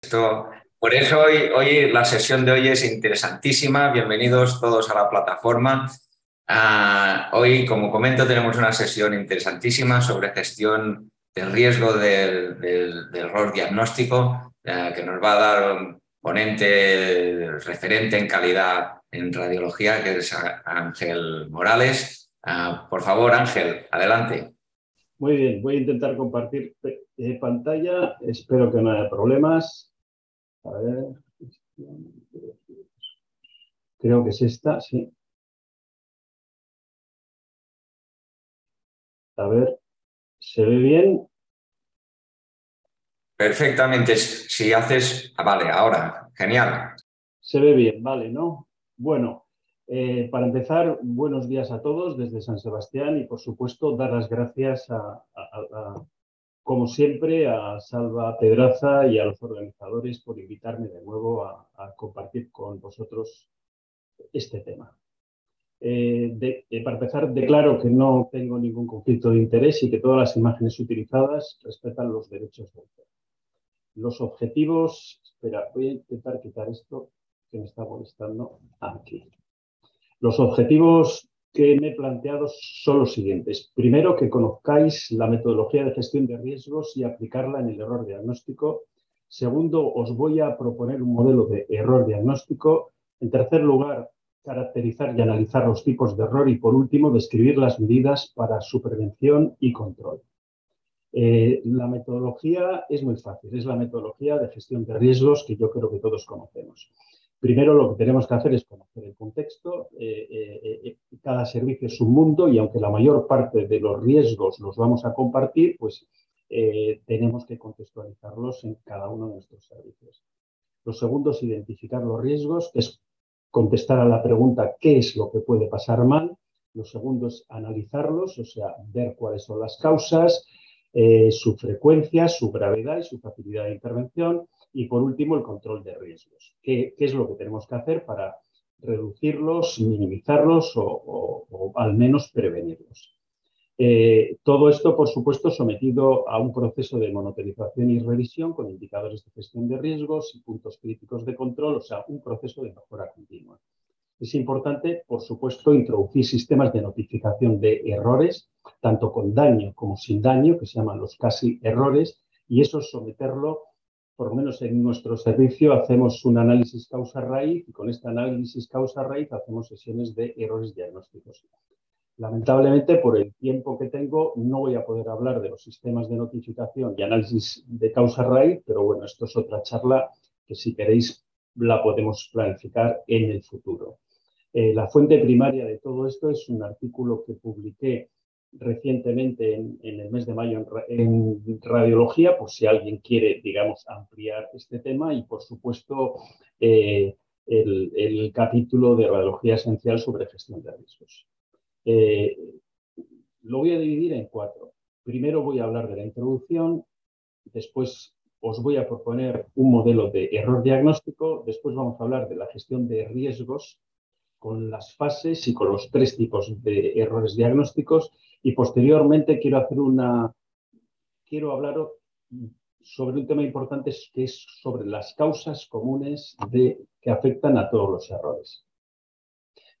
Esto, por eso hoy, la sesión de hoy es interesantísima. Bienvenidos todos a la plataforma. Ah, hoy, como comento, tenemos una sesión interesantísima sobre gestión del riesgo del, error diagnóstico eh, que nos va a dar un ponente referente en calidad en radiología, que es Ángel Morales. Ah, por favor, Ángel, adelante. Muy bien, voy a intentar compartir eh, pantalla. Espero que no haya problemas. A ver. Creo que es esta, sí. A ver, ¿se ve bien? Perfectamente. Si haces... Ah, vale, ahora. Genial. Se ve bien, vale, ¿no? Bueno, eh, para empezar, buenos días a todos desde San Sebastián y, por supuesto, dar las gracias a como siempre, a Salva Pedraza y a los organizadores por invitarme de nuevo a, compartir con vosotros este tema. Eh, para empezar, declaro que no tengo ningún conflicto de interés y que todas las imágenes utilizadas respetan los derechos de autor. Los objetivos, espera, voy a intentar quitar esto que me está molestando aquí. Los objetivos que me he planteado son los siguientes. Primero, que conozcáis la metodología de gestión de riesgos y aplicarla en el error diagnóstico. Segundo, os voy a proponer un modelo de error diagnóstico. En tercer lugar, caracterizar y analizar los tipos de error. Y por último, describir las medidas para su prevención y control. Eh, la metodología es muy fácil, es la metodología de gestión de riesgos que yo creo que todos conocemos. Primero lo que tenemos que hacer es conocer el contexto. Eh, eh, eh, cada servicio es un mundo y aunque la mayor parte de los riesgos los vamos a compartir, pues tenemos que contextualizarlos en cada uno de nuestros servicios. Lo segundo es identificar los riesgos, es contestar a la pregunta ¿qué es lo que puede pasar mal? Lo segundo es analizarlos, o sea, ver cuáles son las causas, su frecuencia, su gravedad y su facilidad de intervención. Y por último, el control de riesgos. ¿Qué, es lo que tenemos que hacer para reducirlos, minimizarlos o, al menos prevenirlos? Eh, todo esto, por supuesto, sometido a un proceso de monitorización y revisión con indicadores de gestión de riesgos y puntos críticos de control, o sea, un proceso de mejora continua. Es importante, por supuesto, introducir sistemas de notificación de errores, tanto con daño como sin daño, que se llaman los casi errores, y eso someterlo por lo menos en nuestro servicio, hacemos un análisis causa-raíz y con este análisis causa-raíz hacemos sesiones de errores diagnósticos. Lamentablemente, por el tiempo que tengo, no voy a poder hablar de los sistemas de notificación y análisis de causa-raíz, pero bueno, esto es otra charla que si queréis la podemos planificar en el futuro. Eh, la fuente primaria de todo esto es un artículo que publiqué recientemente en, el mes de mayo en, radiología, por si alguien quiere, digamos, ampliar este tema y, por supuesto, eh, el, capítulo de radiología esencial sobre gestión de riesgos. Eh, lo voy a dividir en cuatro. Primero voy a hablar de la introducción, después os voy a proponer un modelo de error diagnóstico, después vamos a hablar de la gestión de riesgos con las fases y con los tres tipos de errores diagnósticos y posteriormente quiero hacer una, quiero hablar sobre un tema importante que es sobre las causas comunes de, que afectan a todos los errores.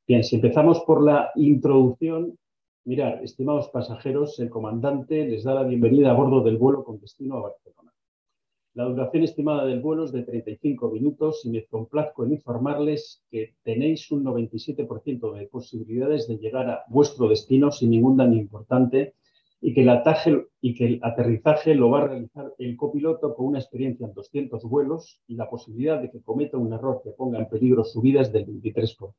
Bien, si empezamos por la introducción, mirad, estimados pasajeros, el comandante les da la bienvenida a bordo del vuelo con destino a Barcelona. La duración estimada del vuelo es de 35 minutos y me complazco en informarles que tenéis un 97% de posibilidades de llegar a vuestro destino sin ningún daño importante y que, el y que el aterrizaje lo va a realizar el copiloto con una experiencia en 200 vuelos y la posibilidad de que cometa un error que ponga en peligro su vida es del 23%.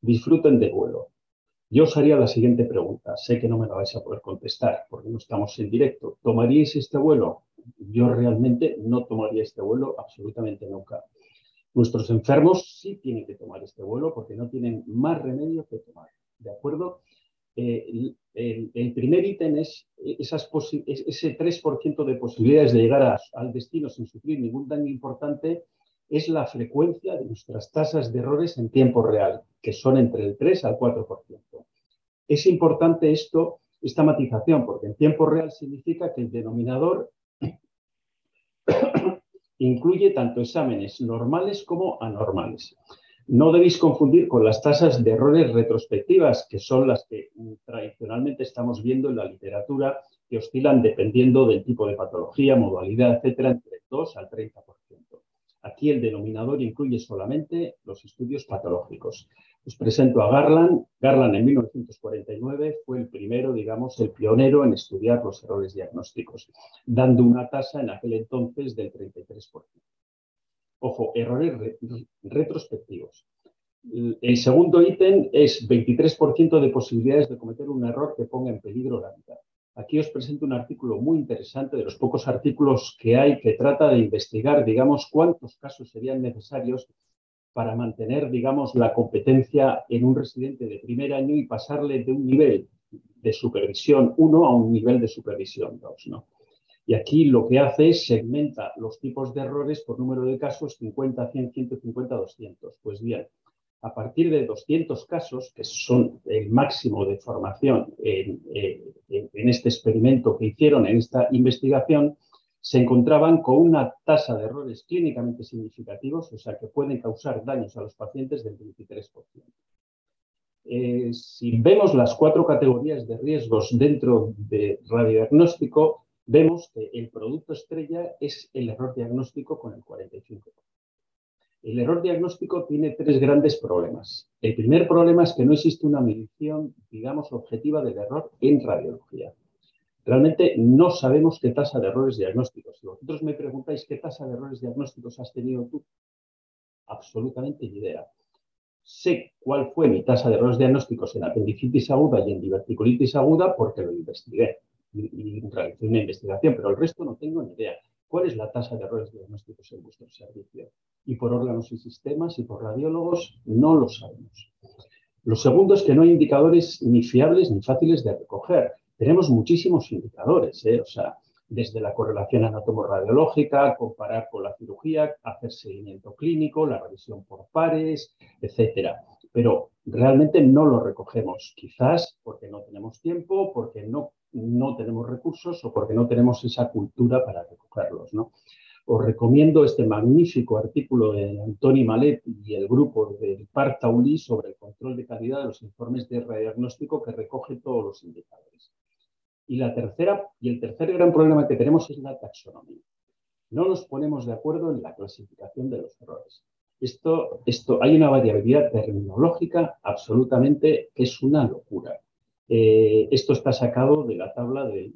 Disfruten del vuelo. Yo os haría la siguiente pregunta. Sé que no me la vais a poder contestar porque no estamos en directo. ¿Tomaríais este vuelo? Yo realmente no tomaría este vuelo absolutamente nunca. Nuestros enfermos sí tienen que tomar este vuelo porque no tienen más remedio que tomar. ¿De acuerdo? Eh, el, primer ítem es esas ese 3% de posibilidades de llegar al destino sin sufrir ningún daño importante es la frecuencia de nuestras tasas de errores en tiempo real, que son entre el 3 al 4%. Es importante esto, esta matización, porque en tiempo real significa que el denominador Incluye tanto exámenes normales como anormales. No debéis confundir con las tasas de errores retrospectivas, que son las que tradicionalmente estamos viendo en la literatura, que oscilan dependiendo del tipo de patología, modalidad, etcétera, entre 2 al 30%. Aquí el denominador incluye solamente los estudios patológicos. Os presento a Garland. Garland en 1949 fue el primero, digamos, el pionero en estudiar los errores diagnósticos, dando una tasa en aquel entonces del 33%. Ojo, errores retrospectivos. El segundo ítem es 23% de posibilidades de cometer un error que ponga en peligro la vida. Aquí os presento un artículo muy interesante de los pocos artículos que hay que trata de investigar, digamos, cuántos casos serían necesarios para mantener, digamos, la competencia en un residente de primer año y pasarle de un nivel de supervisión 1 a un nivel de supervisión 2. ¿no? Y aquí lo que hace es segmenta los tipos de errores por número de casos 50, 100, 150, 200. Pues bien, a partir de 200 casos, que son el máximo de formación en, eh, en este experimento que hicieron, en esta investigación, se encontraban con una tasa de errores clínicamente significativos, o sea, que pueden causar daños a los pacientes del 23%. Eh, si vemos las cuatro categorías de riesgos dentro de radiodiagnóstico, vemos que el producto estrella es el error diagnóstico con el 45%. El error diagnóstico tiene tres grandes problemas. El primer problema es que no existe una medición, digamos, objetiva del error en radiología. Realmente no sabemos qué tasa de errores diagnósticos. Si vosotros me preguntáis qué tasa de errores diagnósticos has tenido tú, absolutamente ni idea. Sé cuál fue mi tasa de errores diagnósticos en apendicitis aguda y en diverticulitis aguda porque lo investigué y, realicé una investigación, pero el resto no tengo ni idea. ¿Cuál es la tasa de errores diagnósticos en vuestro servicio? Y por órganos y sistemas y por radiólogos no lo sabemos. Lo segundo es que no hay indicadores ni fiables ni fáciles de recoger tenemos muchísimos indicadores, ¿eh? o sea, desde la correlación anatomoradiológica, comparar con la cirugía, hacer seguimiento clínico, la revisión por pares, etcétera. Pero realmente no lo recogemos, quizás porque no tenemos tiempo, porque no, no tenemos recursos o porque no tenemos esa cultura para recogerlos. Os recomiendo este magnífico artículo de Antoni Malet y el grupo del Partauli sobre el control de calidad de los informes de radiodiagnóstico que recoge todos los indicadores. Y, la tercera, y el tercer gran problema que tenemos es la taxonomía. No nos ponemos de acuerdo en la clasificación de los errores. Esto, esto, hay una variabilidad terminológica absolutamente que es una locura. Eh, esto está sacado de la tabla de,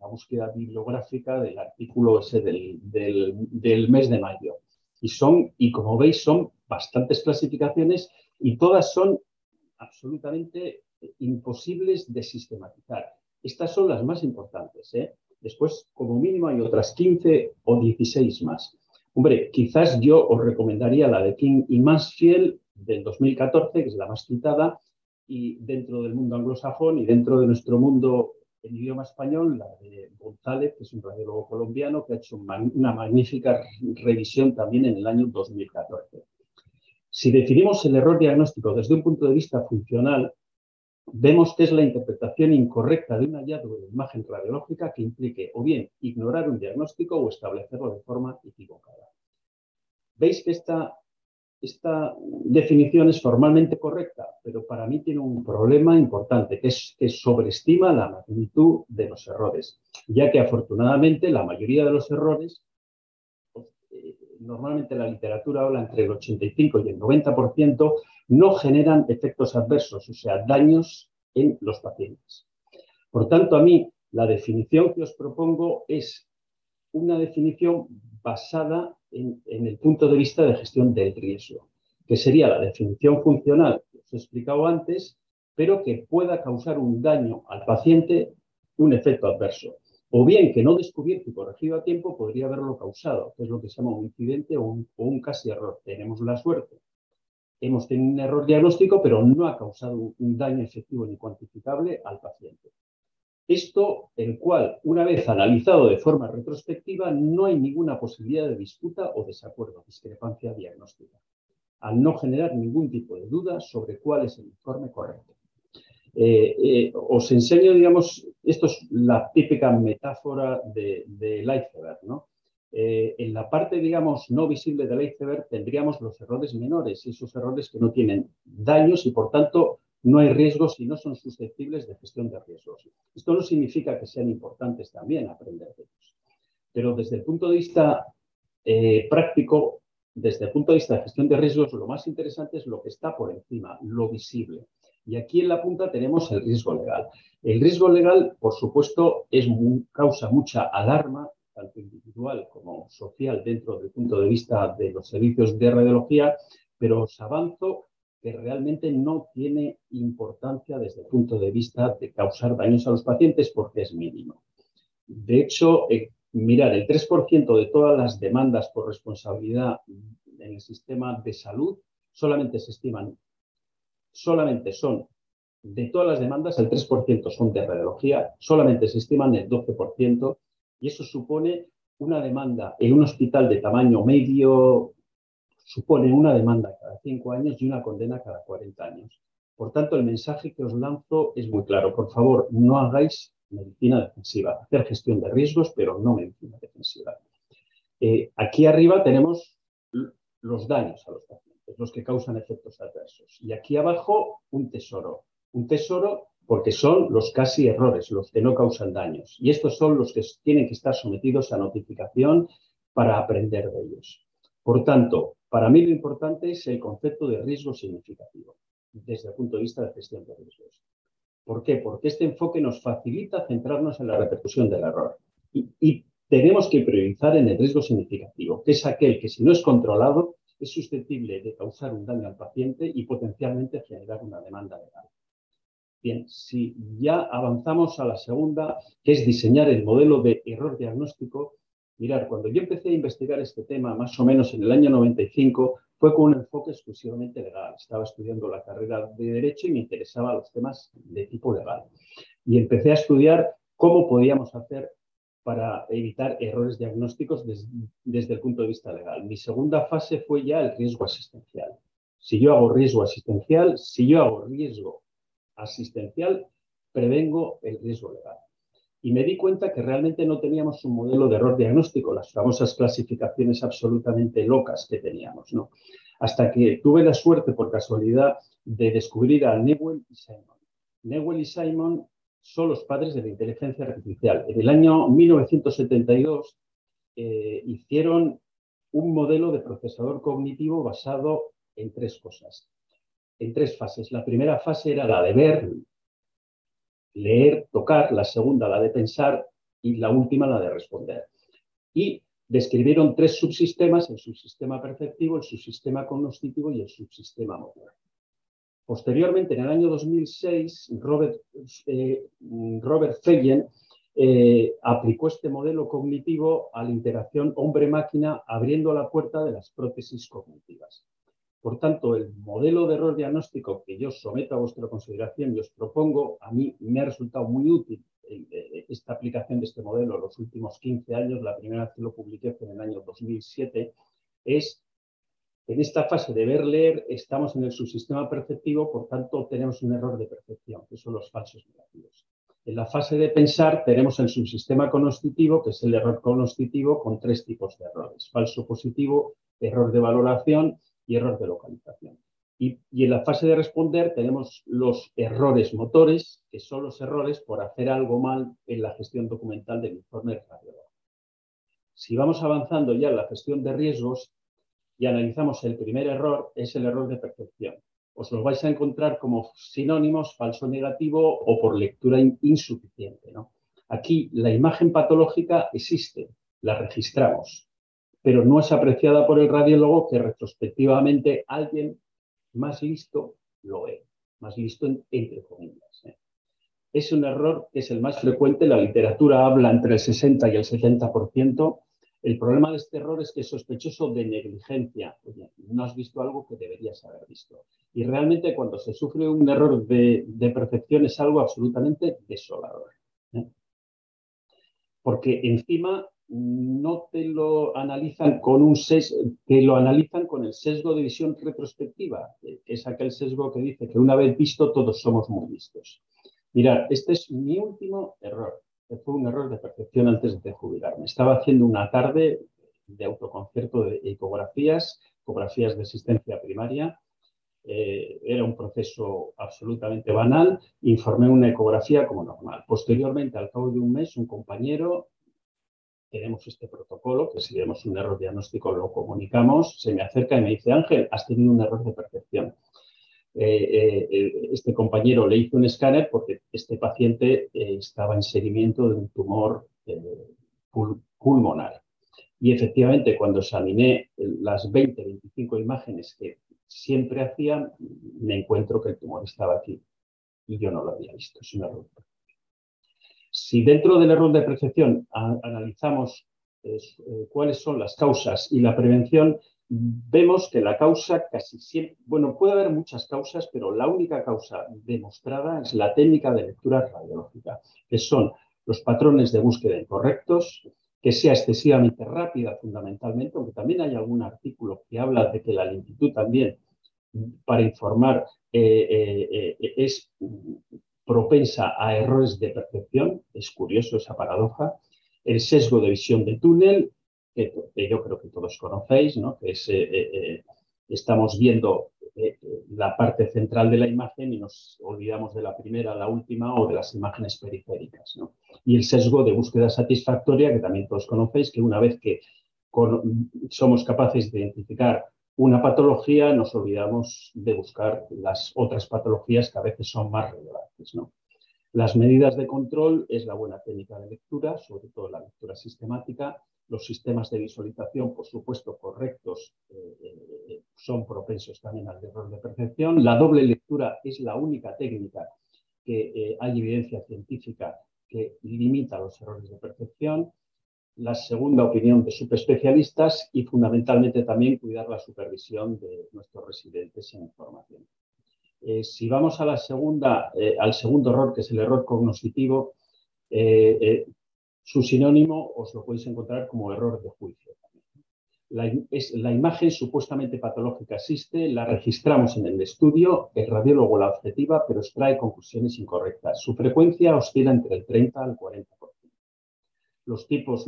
la búsqueda bibliográfica del artículo ese del, del, mes de mayo. Y son, y como veis, son bastantes clasificaciones y todas son absolutamente imposibles de sistematizar. Estas son las más importantes. ¿eh? Después, como mínimo, hay otras 15 o 16 más. Hombre, quizás yo os recomendaría la de King y Mansfield del 2014, que es la más citada, y dentro del mundo anglosajón y dentro de nuestro mundo en idioma español, la de González, que es un radiólogo colombiano que ha hecho una magnífica revisión también en el año 2014. Si definimos el error diagnóstico desde un punto de vista funcional, vemos que es la interpretación incorrecta de un hallazgo de imagen radiológica que implique o bien ignorar un diagnóstico o establecerlo de forma equivocada. Veis que esta, esta definición es formalmente correcta, pero para mí tiene un problema importante, que es que sobreestima la magnitud de los errores, ya que afortunadamente la mayoría de los errores normalmente la literatura habla entre el 85 y el 90%, no generan efectos adversos, o sea, daños en los pacientes. Por tanto, a mí la definición que os propongo es una definición basada en, el punto de vista de gestión del riesgo, que sería la definición funcional que os he explicado antes, pero que pueda causar un daño al paciente, un efecto adverso o bien que no descubierto y corregido a tiempo podría haberlo causado, que es lo que se llama un incidente o un, casi error. Tenemos la suerte. Hemos tenido un error diagnóstico, pero no ha causado un daño efectivo ni cuantificable al paciente. Esto, el cual, una vez analizado de forma retrospectiva, no hay ninguna posibilidad de disputa o desacuerdo, discrepancia diagnóstica, al no generar ningún tipo de duda sobre cuál es el informe correcto. Eh, eh, os enseño, digamos, esto es la típica metáfora de, del iceberg, ¿no? eh, en la parte, digamos, no visible del iceberg tendríamos los errores menores, esos errores que no tienen daños y, por tanto, no hay riesgos y no son susceptibles de gestión de riesgos. Esto no significa que sean importantes también aprender de ellos. Pero desde el punto de vista eh, práctico, desde el punto de vista de gestión de riesgos, lo más interesante es lo que está por encima, lo visible. Y aquí en la punta tenemos el riesgo legal. El riesgo legal, por supuesto, es causa mucha alarma, tanto individual como social, dentro del punto de vista de los servicios de radiología, pero os avanzo que realmente no tiene importancia desde el punto de vista de causar daños a los pacientes porque es mínimo. De hecho, eh, mirar, el 3% de todas las demandas por responsabilidad en el sistema de salud solamente se estiman solamente son, de todas las demandas, el 3% son de radiología, solamente se estiman el 12%, y eso supone una demanda en un hospital de tamaño medio, supone una demanda cada 5 años y una condena cada 40 años. Por tanto, el mensaje que os lanzo es muy claro. Por favor, no hagáis medicina defensiva. Hacer gestión de riesgos, pero no medicina defensiva. Eh, aquí arriba tenemos los daños a los pacientes los que causan efectos adversos. Y aquí abajo un tesoro. Un tesoro porque son los casi errores, los que no causan daños. Y estos son los que tienen que estar sometidos a notificación para aprender de ellos. Por tanto, para mí lo importante es el concepto de riesgo significativo desde el punto de vista de gestión de riesgos. ¿Por qué? Porque este enfoque nos facilita centrarnos en la repercusión del error. Y, y tenemos que priorizar en el riesgo significativo, que es aquel que si no es controlado es susceptible de causar un daño al paciente y potencialmente generar una demanda legal. Bien, si ya avanzamos a la segunda, que es diseñar el modelo de error diagnóstico, mirar, cuando yo empecé a investigar este tema, más o menos en el año 95, fue con un enfoque exclusivamente legal. Estaba estudiando la carrera de Derecho y me interesaban los temas de tipo legal. Y empecé a estudiar cómo podíamos hacer para evitar errores diagnósticos desde el punto de vista legal. Mi segunda fase fue ya el riesgo asistencial. Si yo hago riesgo asistencial, si yo hago riesgo asistencial, prevengo el riesgo legal. Y me di cuenta que realmente no teníamos un modelo de error diagnóstico, las famosas clasificaciones absolutamente locas que teníamos, ¿no? Hasta que tuve la suerte, por casualidad, de descubrir a Newell y Simon. Newell y Simon son los padres de la inteligencia artificial. En el año 1972 eh, hicieron un modelo de procesador cognitivo basado en tres cosas, en tres fases. La primera fase era la de ver, leer, tocar, la segunda la de pensar y la última la de responder. Y describieron tres subsistemas, el subsistema perceptivo, el subsistema cognitivo y el subsistema motor. Posteriormente, en el año 2006, Robert, eh, Robert eh, aplicó este modelo cognitivo a la interacción hombre-máquina, abriendo la puerta de las prótesis cognitivas. Por tanto, el modelo de error diagnóstico que yo someto a vuestra consideración y os propongo, a mí me ha resultado muy útil eh, esta aplicación de este modelo en los últimos 15 años. La primera vez que lo publiqué fue en el año 2007. Es en esta fase de ver-leer estamos en el subsistema perceptivo, por tanto tenemos un error de percepción, que son los falsos negativos. En la fase de pensar tenemos el subsistema cognoscitivo, que es el error cognoscitivo con tres tipos de errores, falso positivo, error de valoración y error de localización. Y, y, en la fase de responder tenemos los errores motores, que son los errores por hacer algo mal en la gestión documental del informe radiológico. Si vamos avanzando ya en la gestión de riesgos, y analizamos el primer error, es el error de percepción. Os lo vais a encontrar como sinónimos falso negativo o por lectura insuficiente. Aquí la imagen patológica existe, la registramos, pero no es apreciada por el radiólogo que retrospectivamente alguien más listo lo ve, más listo entre comillas. ¿eh? Es un error que es el más frecuente, la literatura habla entre el 60 y el 70%, el problema de este error es que es sospechoso de negligencia. Oye, no has visto algo que deberías haber visto. Y realmente cuando se sufre un error de, percepción es algo absolutamente desolador. ¿eh? Porque encima no te lo analizan con un sesgo, te lo analizan con el sesgo de visión retrospectiva, que es aquel sesgo que dice que una vez visto todos somos muy vistos. Mirad, este es mi último error fue un error de percepción antes de jubilarme. Estaba haciendo una tarde de autoconcierto de ecografías, ecografías de existencia primaria. Eh, era un proceso absolutamente banal. Informé una ecografía como normal. Posteriormente, al cabo de un mes, un compañero, tenemos este protocolo, que si vemos un error diagnóstico lo comunicamos, se me acerca y me dice, Ángel, has tenido un error de percepción. Eh, eh, este compañero le hizo un escáner porque este paciente estaba en seguimiento de un tumor pulmonar. Y efectivamente, cuando examiné las 20, 25 imágenes que siempre hacía, me encuentro que el tumor estaba aquí y yo no lo había visto. Es un error. Si dentro del error de percepción analizamos eh, cuáles son las causas y la prevención, vemos que la causa casi siempre, bueno, puede haber muchas causas, pero la única causa demostrada es la técnica de lectura radiológica, que son los patrones de búsqueda incorrectos, que sea excesivamente rápida fundamentalmente, aunque también hay algún artículo que habla de que la lentitud también para informar eh, eh, eh, es propensa a errores de percepción, es curioso esa paradoja, el sesgo de visión de túnel, que, yo creo que todos conocéis, ¿no? que es, estamos viendo eh, la parte central de la imagen y nos olvidamos de la primera, la última o de las imágenes periféricas. Y el sesgo de búsqueda satisfactoria, que también todos conocéis, que una vez que somos capaces de identificar una patología, nos olvidamos de buscar las otras patologías que a veces son más relevantes. Las medidas de control es la buena técnica de lectura, sobre todo la lectura sistemática, los sistemas de visualización, por supuesto, correctos, eh, eh, son propensos también al error de percepción. La doble lectura es la única técnica que eh, hay evidencia científica que limita los errores de percepción. La segunda opinión de subespecialistas y fundamentalmente también cuidar la supervisión de nuestros residentes en información. si vamos a la segunda, al segundo error, que es el error cognitivo, su sinónimo os lo podéis encontrar como error de juicio. La, la, imagen supuestamente patológica existe, la registramos en el estudio, el radiólogo la objetiva, pero extrae conclusiones incorrectas. Su frecuencia oscila entre el 30 al 40%. Los tipos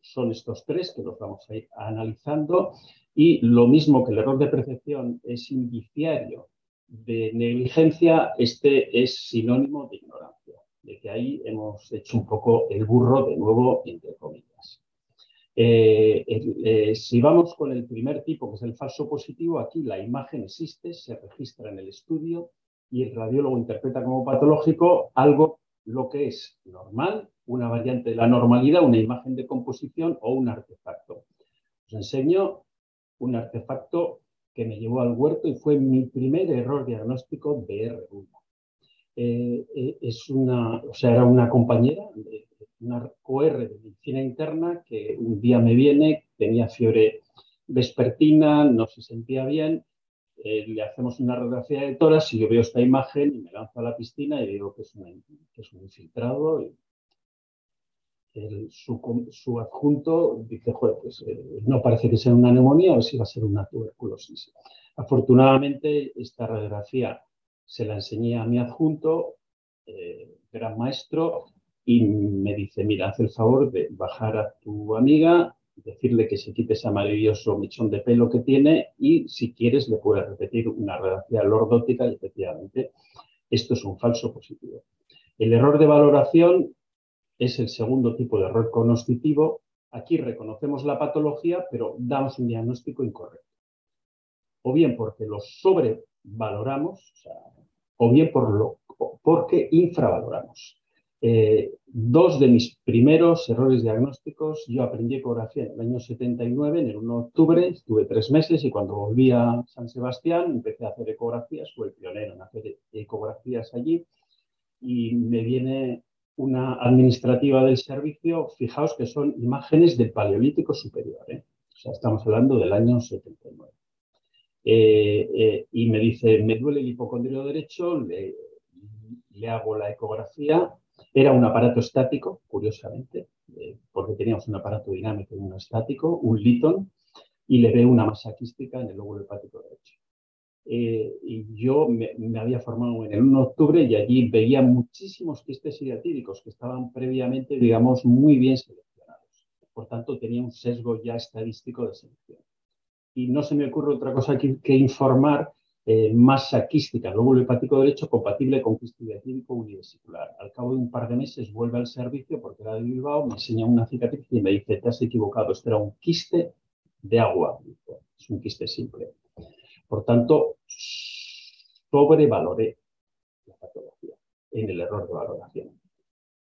son estos tres que los vamos a ir analizando y lo mismo que el error de percepción es indiciario de negligencia, este es sinónimo de ignorancia de que ahí hemos hecho un poco el burro de nuevo, entre comillas. Eh, eh, si vamos con el primer tipo, que es el falso positivo, aquí la imagen existe, se registra en el estudio y el radiólogo interpreta como patológico algo lo que es normal, una variante de la normalidad, una imagen de composición o un artefacto. Os enseño un artefacto que me llevó al huerto y fue mi primer error diagnóstico de R1. Eh, eh, es una, o sea, era una compañera, una OR de medicina interna, que un día me viene, tenía fiebre vespertina, no se sentía bien, eh, le hacemos una radiografía de toras y yo veo esta imagen y me lanzo a la piscina y digo que es, es un infiltrado. Y su, su, adjunto dice, joder, pues no parece que sea una neumonía, ver si va a ser una tuberculosis. Afortunadamente, esta radiografía se la enseñé a mi adjunto, eh, gran maestro, y me dice, mira, haz el favor de bajar a tu amiga, decirle que se quite ese maravilloso mechón de pelo que tiene y si quieres le puedes repetir una redacción lordótica y efectivamente esto es un falso positivo. El error de valoración es el segundo tipo de error cognoscitivo. Aquí reconocemos la patología, pero damos un diagnóstico incorrecto. O bien porque lo sobrevaloramos, o sea, o bien por lo, porque infravaloramos. Eh, dos de mis primeros errores diagnósticos, yo aprendí ecografía en el año 79, en el 1 de octubre, estuve tres meses y cuando volví a San Sebastián empecé a hacer ecografías, fui el pionero en hacer ecografías allí y me viene una administrativa del servicio, fijaos que son imágenes del Paleolítico Superior, ¿eh? o sea, estamos hablando del año 79. Eh, eh, y me dice, me duele el hipocondrio derecho, le, hago la ecografía. Era un aparato estático, curiosamente, eh, porque teníamos un aparato dinámico y uno estático, un Liton, y le veo una masa quística en el lóbulo hepático derecho. y yo me, había formado en el 1 de octubre y allí veía muchísimos quistes hidatíricos que estaban previamente, digamos, muy bien seleccionados por tanto tenía un sesgo ya estadístico de selección. Y no se me ocurre otra cosa que, informar eh, masa quística, lóbulo hepático derecho compatible con quiste clínico univesicular. Al cabo de un par de meses vuelve al servicio porque era de Bilbao, me enseña una cicatriz y me dice, te has equivocado, esto era un quiste de agua, es un quiste simple. Por tanto, sobrevaloré la patología en el error de valoración.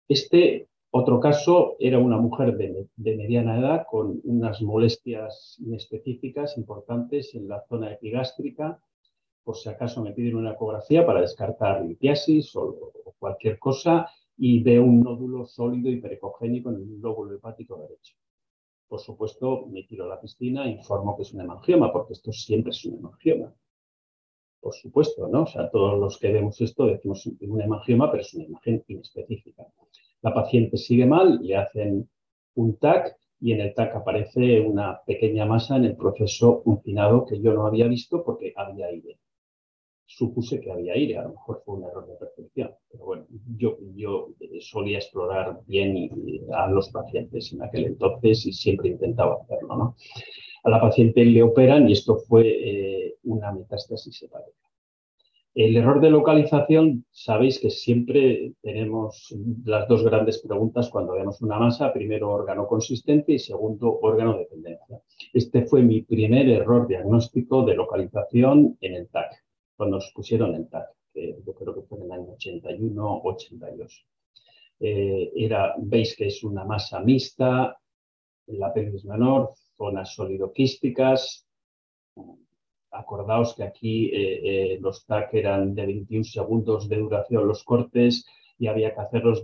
Este otro caso era una mujer de, mediana edad con unas molestias inespecíficas importantes en la zona epigástrica. Por si acaso me piden una ecografía para descartar litiasis o, cualquier cosa y veo un nódulo sólido y pericogénico en el lóbulo hepático derecho. Por supuesto, me tiro a la piscina e informo que es un hemangioma, porque esto siempre es un hemangioma. Por supuesto, ¿no? O sea, todos los que vemos esto decimos un hemangioma, pero es una imagen inespecífica. La paciente sigue mal, le hacen un TAC y en el TAC aparece una pequeña masa en el proceso uncinado que yo no había visto porque había aire. Supuse que había aire, a lo mejor fue un error de percepción, pero bueno, yo, solía explorar bien a los pacientes en aquel entonces y siempre intentaba hacerlo. A la paciente le operan y esto fue eh, una metástasis hepática. El error de localización, sabéis que siempre tenemos las dos grandes preguntas cuando vemos una masa, primero órgano consistente y segundo órgano dependencia. Este fue mi primer error diagnóstico de localización en el TAC, cuando nos pusieron el TAC, que yo creo que fue en el año 81-82. Eh, era, veis que es una masa mixta, la pelvis menor, zonas solidoquísticas, acordaos que aquí eh, eh, los TAC eran de 21 segundos de duración los cortes y había que hacerlos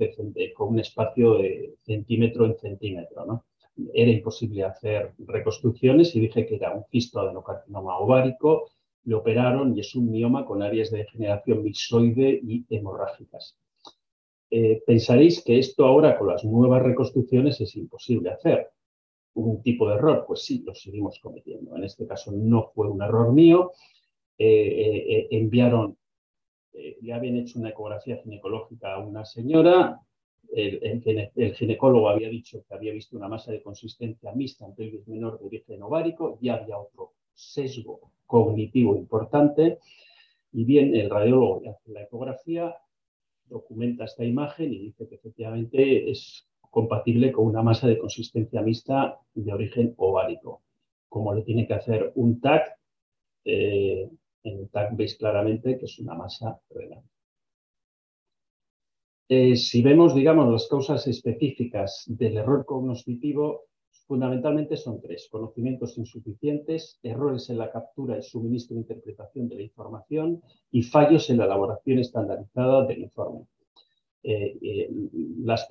con un espacio de centímetro en centímetro. ¿no? Era imposible hacer reconstrucciones y dije que era un cistoadenocarcinoma ovárico. Le operaron y es un mioma con áreas de degeneración mixoide y hemorrágicas. Eh, pensaréis que esto ahora con las nuevas reconstrucciones es imposible hacer un tipo de error, pues sí, lo seguimos cometiendo. En este caso no fue un error mío. Eh, eh, eh, enviaron, le habían hecho una ecografía ginecológica a una señora, el, ginecólogo había dicho que había visto una masa de consistencia mixta en pelvis menor de origen ovárico, ya había otro sesgo cognitivo importante, y bien, el radiólogo hace la ecografía, documenta esta imagen y dice que efectivamente es compatible con una masa de consistencia mixta de origen ovárico. Como le tiene que hacer un TAC, eh, en el TAC veis claramente que es una masa renal. Eh, si vemos, digamos, las causas específicas del error cognitivo, fundamentalmente son tres. Conocimientos insuficientes, errores en la captura y suministro e interpretación de la información y fallos en la elaboración estandarizada del informe. Eh, eh, las,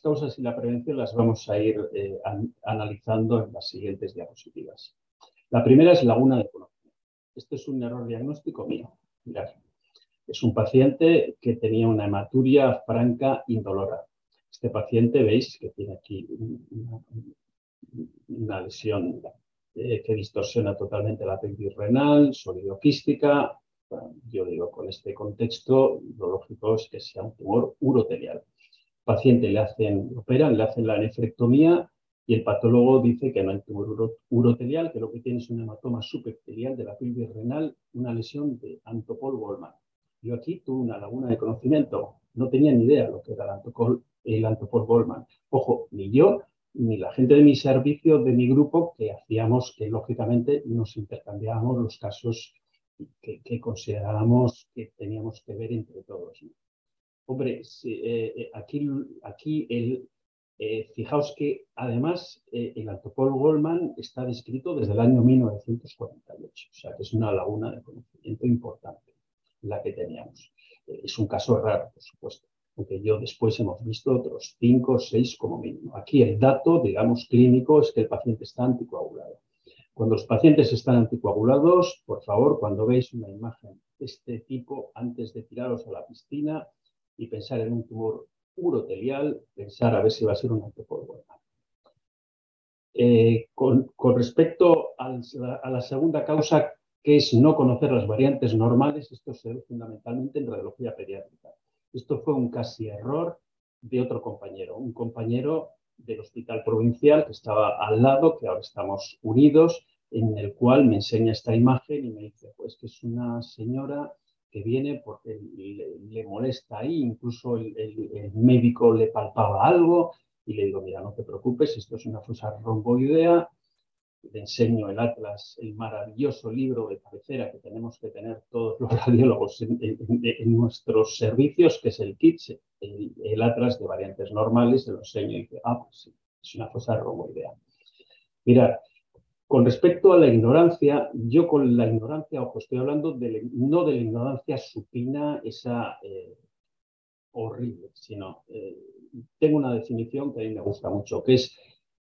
causas y la prevención las vamos a ir eh, analizando en las siguientes diapositivas. La primera es laguna de conocimiento. Este es un error diagnóstico mío. Mirad, es un paciente que tenía una hematuria franca indolora. Este paciente, veis que tiene aquí una, lesión que distorsiona totalmente la pelvis renal, solidoquística, yo digo, con este contexto, lo lógico es que sea un tumor urotelial. paciente le hacen, operan, le hacen la nefrectomía y el patólogo dice que no hay tumor urotelial, que lo que tiene es un hematoma subepitelial de la pelvis renal, una lesión de Antopol Goldman. Yo aquí tuve una laguna de conocimiento, no tenía ni idea lo que era el Antopol, el Antopol Goldman. Ojo, ni yo ni la gente de mi servicio, de mi grupo, que hacíamos que lógicamente nos intercambiábamos los casos que, considerábamos que teníamos que ver entre todos. Hombre, eh, eh, aquí, aquí el, eh, fijaos que además el antropólogo Goldman está descrito desde el año 1948, o sea que es una laguna de conocimiento importante la que teníamos. es un caso raro, por supuesto, aunque yo después hemos visto otros cinco o seis como mínimo. Aquí el dato, digamos, clínico es que el paciente está anticoagulado. Cuando los pacientes están anticoagulados, por favor, cuando veis una imagen de este tipo, antes de tiraros a la piscina y pensar en un tumor urotelial, pensar a ver si va a ser un antipolo eh, con, respecto a la segunda causa, que es no conocer las variantes normales, esto se ve fundamentalmente en radiología pediátrica. Esto fue un casi error de otro compañero, un compañero del hospital provincial que estaba al lado, que ahora estamos unidos, en el cual me enseña esta imagen y me dice, pues que es una señora que viene porque le, molesta ahí, incluso el, médico le palpaba algo y le digo, mira, no te preocupes, esto es una fosa romboidea, le enseño el Atlas, el maravilloso libro de cabecera que tenemos que tener todos los radiólogos en, nuestros servicios, que es el KITS, el, Atlas de variantes normales, se lo enseño y dice, ah, pues sí, es una fosa romboidea. Mira, con respecto a la ignorancia, yo con la ignorancia, ojo, estoy hablando de, no de la ignorancia supina, esa eh, horrible, sino eh, tengo una definición que a mí me gusta mucho, que es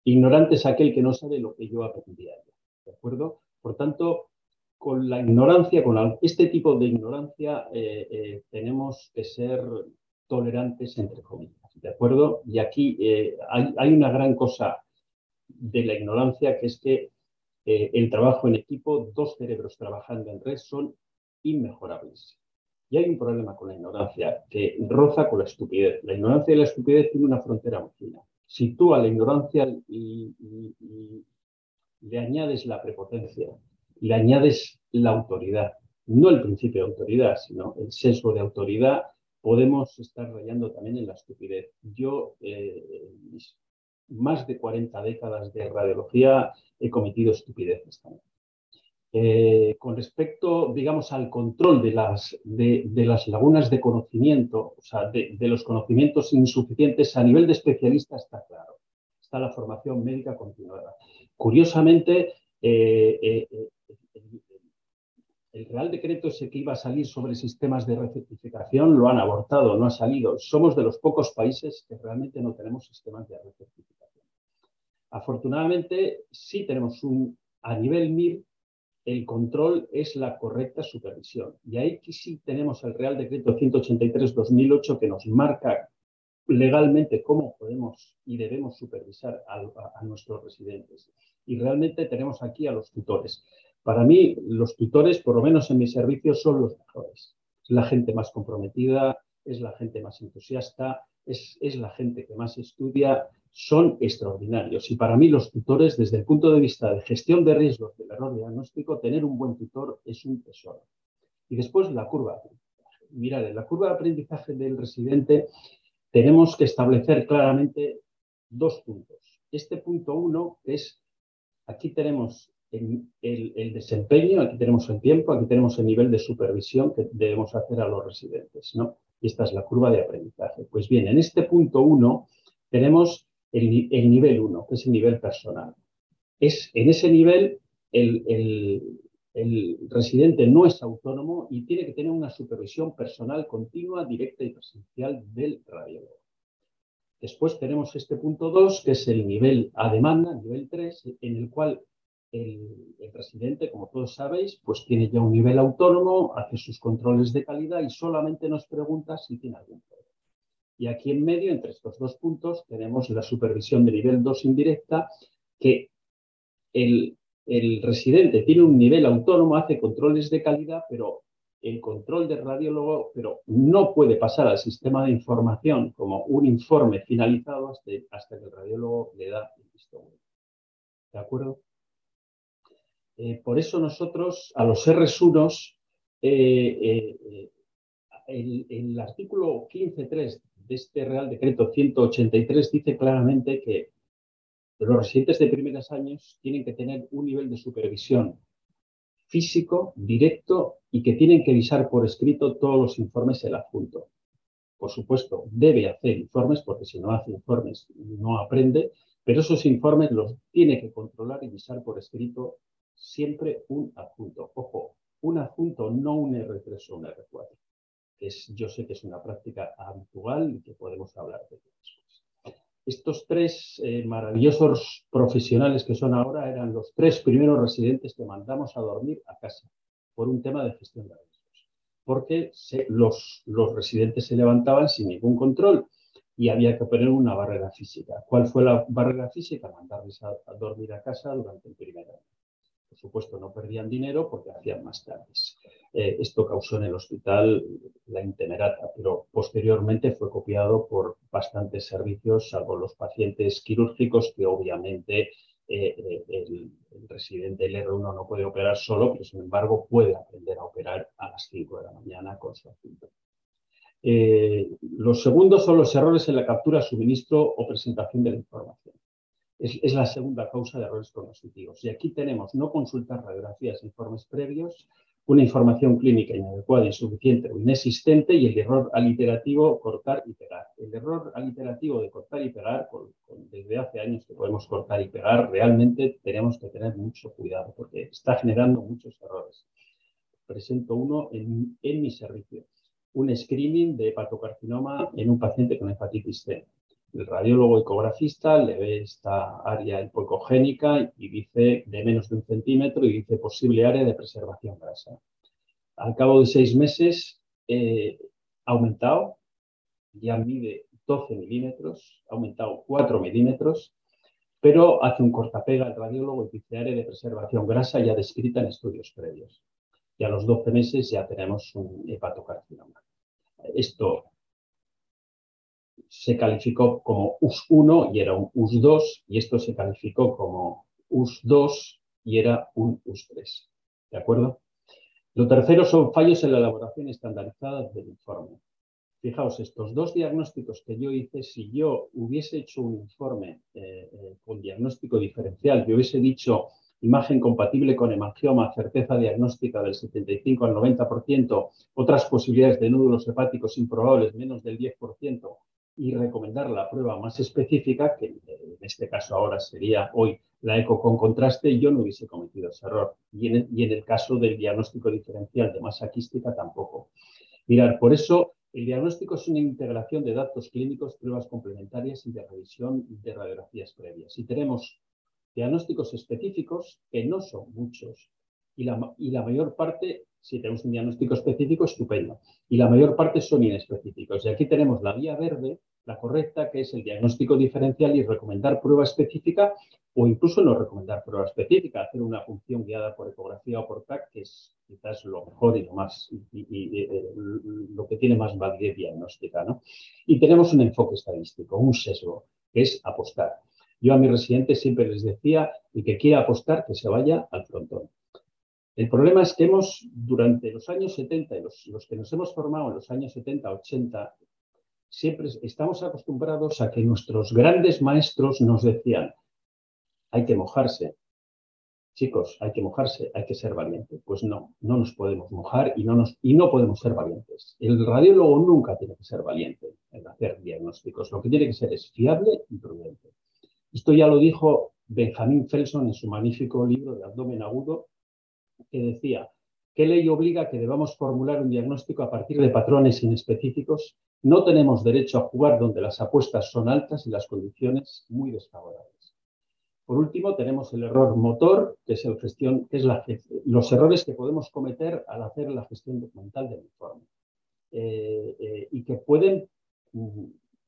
ignorante es aquel que no sabe lo que yo aprendí ayer, ¿de acuerdo? Por tanto, con la ignorancia, con este tipo de ignorancia, eh, tenemos que ser tolerantes entre comillas, ¿de acuerdo? Y aquí hay, hay una gran cosa de la ignorancia que es que eh, el trabajo en equipo, dos cerebros trabajando en red son inmejorables. Y hay un problema con la ignorancia que roza con la estupidez. La ignorancia y la estupidez tienen una frontera muy fina. Si tú a la ignorancia le añades la prepotencia, le añades la autoridad, no el principio de autoridad, sino el sesgo de autoridad, podemos estar rayando también en la estupidez. Yo, eh, más de 40 décadas de radiología he cometido estupideces también. Eh, con respecto, digamos, al control de las, lagunas de conocimiento, o sea, de, los conocimientos insuficientes a nivel de especialista está claro. Está la formación médica continuada. Curiosamente, eh, eh, el Real Decreto ese que iba a salir sobre sistemas de recertificación lo han abortado, no ha salido. Somos de los pocos países que realmente no tenemos sistemas de recertificación. Afortunadamente, sí tenemos un, a nivel MIR, el control es la correcta supervisión. Y ahí sí tenemos el Real Decreto 183-2008 que nos marca legalmente cómo podemos y debemos supervisar a nuestros residentes. Y realmente tenemos aquí a los tutores. Para mí, los tutores, por lo menos en mis servicios, son los mejores. Es la gente más comprometida, es la gente más entusiasta, es, la gente que más estudia, son extraordinarios. Y para mí los tutores, desde el punto de vista de gestión de riesgos del error diagnóstico, tener un buen tutor es un tesoro. Y después la curva de aprendizaje. Mirad, en la curva de aprendizaje del residente tenemos que establecer claramente dos puntos. Este punto uno es, aquí tenemos el, desempeño, aquí tenemos el tiempo, aquí tenemos el nivel de supervisión que debemos hacer a los residentes, ¿no? Esta es la curva de aprendizaje. Pues bien, en este punto 1 tenemos el, nivel 1, que es el nivel personal. Es, en ese nivel el, el residente no es autónomo y tiene que tener una supervisión personal continua, directa y presencial del radiólogo. Después tenemos este punto 2, que es el nivel a demanda, nivel 3, en el cual el, presidente, como todos sabéis, pues tiene ya un nivel autónomo, hace sus controles de calidad y solamente nos pregunta si tiene algún problema. Y aquí en medio, entre estos dos puntos, tenemos la supervisión de nivel 2 indirecta, que el, el residente tiene un nivel autónomo, hace controles de calidad, pero el control del radiólogo, pero no puede pasar al sistema de información como un informe finalizado hasta, hasta que el radiólogo le da el visto ¿De acuerdo? Eh, por eso nosotros, a los R1, eh, eh, el, artículo 15.3 de este Real Decreto 183 dice claramente que los residentes de primeros años tienen que tener un nivel de supervisión físico, directo y que tienen que visar por escrito todos los informes el adjunto. Por supuesto, debe hacer informes porque si no hace informes no aprende, pero esos informes los tiene que controlar y visar por escrito siempre un adjunto. Ojo, un adjunto, no un R3 o un R4. Es, yo sé que es una práctica habitual y que podemos hablar de después. Estos tres eh, maravillosos profesionales que son ahora eran los tres primeros residentes que mandamos a dormir a casa por un tema de gestión de riesgos. Porque los, los residentes se levantaban sin ningún control y había que poner una barrera física. ¿Cuál fue la barrera física? Mandarles a dormir a casa durante el primer año. Por supuesto, no perdían dinero porque hacían más tardes. Eh, esto causó en el hospital la intemerata, pero posteriormente fue copiado por bastantes servicios, salvo los pacientes quirúrgicos, que obviamente eh, eh, el, residente del R1 no puede operar solo, pero sin embargo puede aprender a operar a las 5 de la mañana con su asunto. los segundos son los errores en la captura, suministro o presentación de la información. Es, la segunda causa de errores cognitivos. Y aquí tenemos no consultar radiografías informes previos, una información clínica inadecuada, insuficiente o inexistente y el error aliterativo cortar y pegar. El error aliterativo de cortar y pegar, desde hace años que podemos cortar y pegar, realmente tenemos que tener mucho cuidado porque está generando muchos errores. Presento uno en mi servicio, un screening de hepatocarcinoma en un paciente con hepatitis C. El radiólogo ecografista le ve esta área hipocogénica y dice de menos de un centímetro y dice posible área de preservación grasa. Al cabo de seis meses eh, ha aumentado, ya mide 12 milímetros, ha aumentado 4 milímetros, pero hace un cortapega al radiólogo y dice área de preservación grasa ya descrita en estudios previos. Y a los 12 meses ya tenemos un hepatocarcinoma. Esto se calificó como US1 y era un US2 y esto se calificó como US2 y era un US3. ¿De acuerdo? Lo tercero son fallos en la elaboración estandarizada del informe. Fijaos, estos dos diagnósticos que yo hice, si yo hubiese hecho un informe eh, eh, con diagnóstico diferencial, yo hubiese dicho imagen compatible con hemangioma, certeza diagnóstica del 75 al 90%, otras posibilidades de nódulos hepáticos improbables menos del 10%, y recomendar la prueba más específica, que en este caso ahora sería hoy la eco con contraste, yo no hubiese cometido ese error. Y en, el, caso del diagnóstico diferencial de masa quística tampoco. Mirar, por eso el diagnóstico es una integración de datos clínicos, pruebas complementarias y de revisión de radiografías previas. Y tenemos diagnósticos específicos, que no son muchos, y la, y la mayor parte si tenemos un diagnóstico específico, estupendo. Y la mayor parte son inespecíficos. Y aquí tenemos la vía verde, la correcta, que es el diagnóstico diferencial y recomendar prueba específica o incluso no recomendar prueba específica, hacer una función guiada por ecografía o por TAC, que es quizás lo mejor y lo más eh, lo que tiene más validez diagnóstica. ¿no? Y tenemos un enfoque estadístico, un sesgo, que es apostar. Yo a mis residentes siempre les decía, el que quiera apostar, que se vaya al frontón. El problema es que hemos, durante los años 70 y los, que nos hemos formado en los años 70, 80, siempre estamos acostumbrados a que nuestros grandes maestros nos decían, hay que mojarse. Chicos, hay que mojarse, hay que ser valiente. Pues no, no nos podemos mojar y no, nos, y no podemos ser valientes. El radiólogo nunca tiene que ser valiente en hacer diagnósticos. Lo que tiene que ser es fiable y prudente. Esto ya lo dijo Benjamin Felson en su magnífico libro de abdomen agudo, que decía, ¿qué ley obliga que debamos formular un diagnóstico a partir de patrones inespecíficos? No tenemos derecho a jugar donde las apuestas son altas y las condiciones muy desfavorables. Por último, tenemos el error motor, que es, el gestión, que es los errores que podemos cometer al hacer la gestión documental del informe eh, eh, y que pueden mm,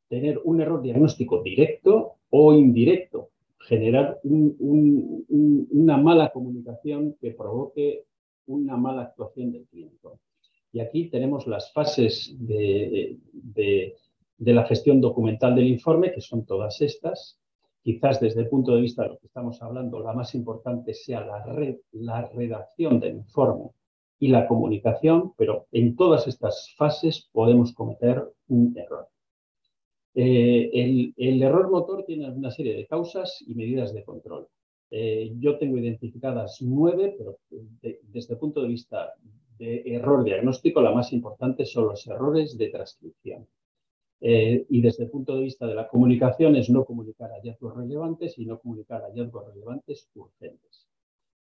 tener un error diagnóstico directo o indirecto generar una mala comunicación que provoque una mala actuación del clínico. Y aquí tenemos las fases de, la gestión documental del informe, que son todas estas. Quizás desde el punto de vista de lo que estamos hablando, la más importante sea la, la redacción del informe y la comunicación, pero en todas estas fases podemos cometer un error. Eh, el, error motor tiene una serie de causas y medidas de control. Eh, yo tengo identificadas nueve, pero desde el punto de vista de error diagnóstico, la más importante son los errores de transcripción. Eh, y desde el punto de vista de la comunicación es no comunicar hallazgos relevantes y no comunicar hallazgos relevantes urgentes.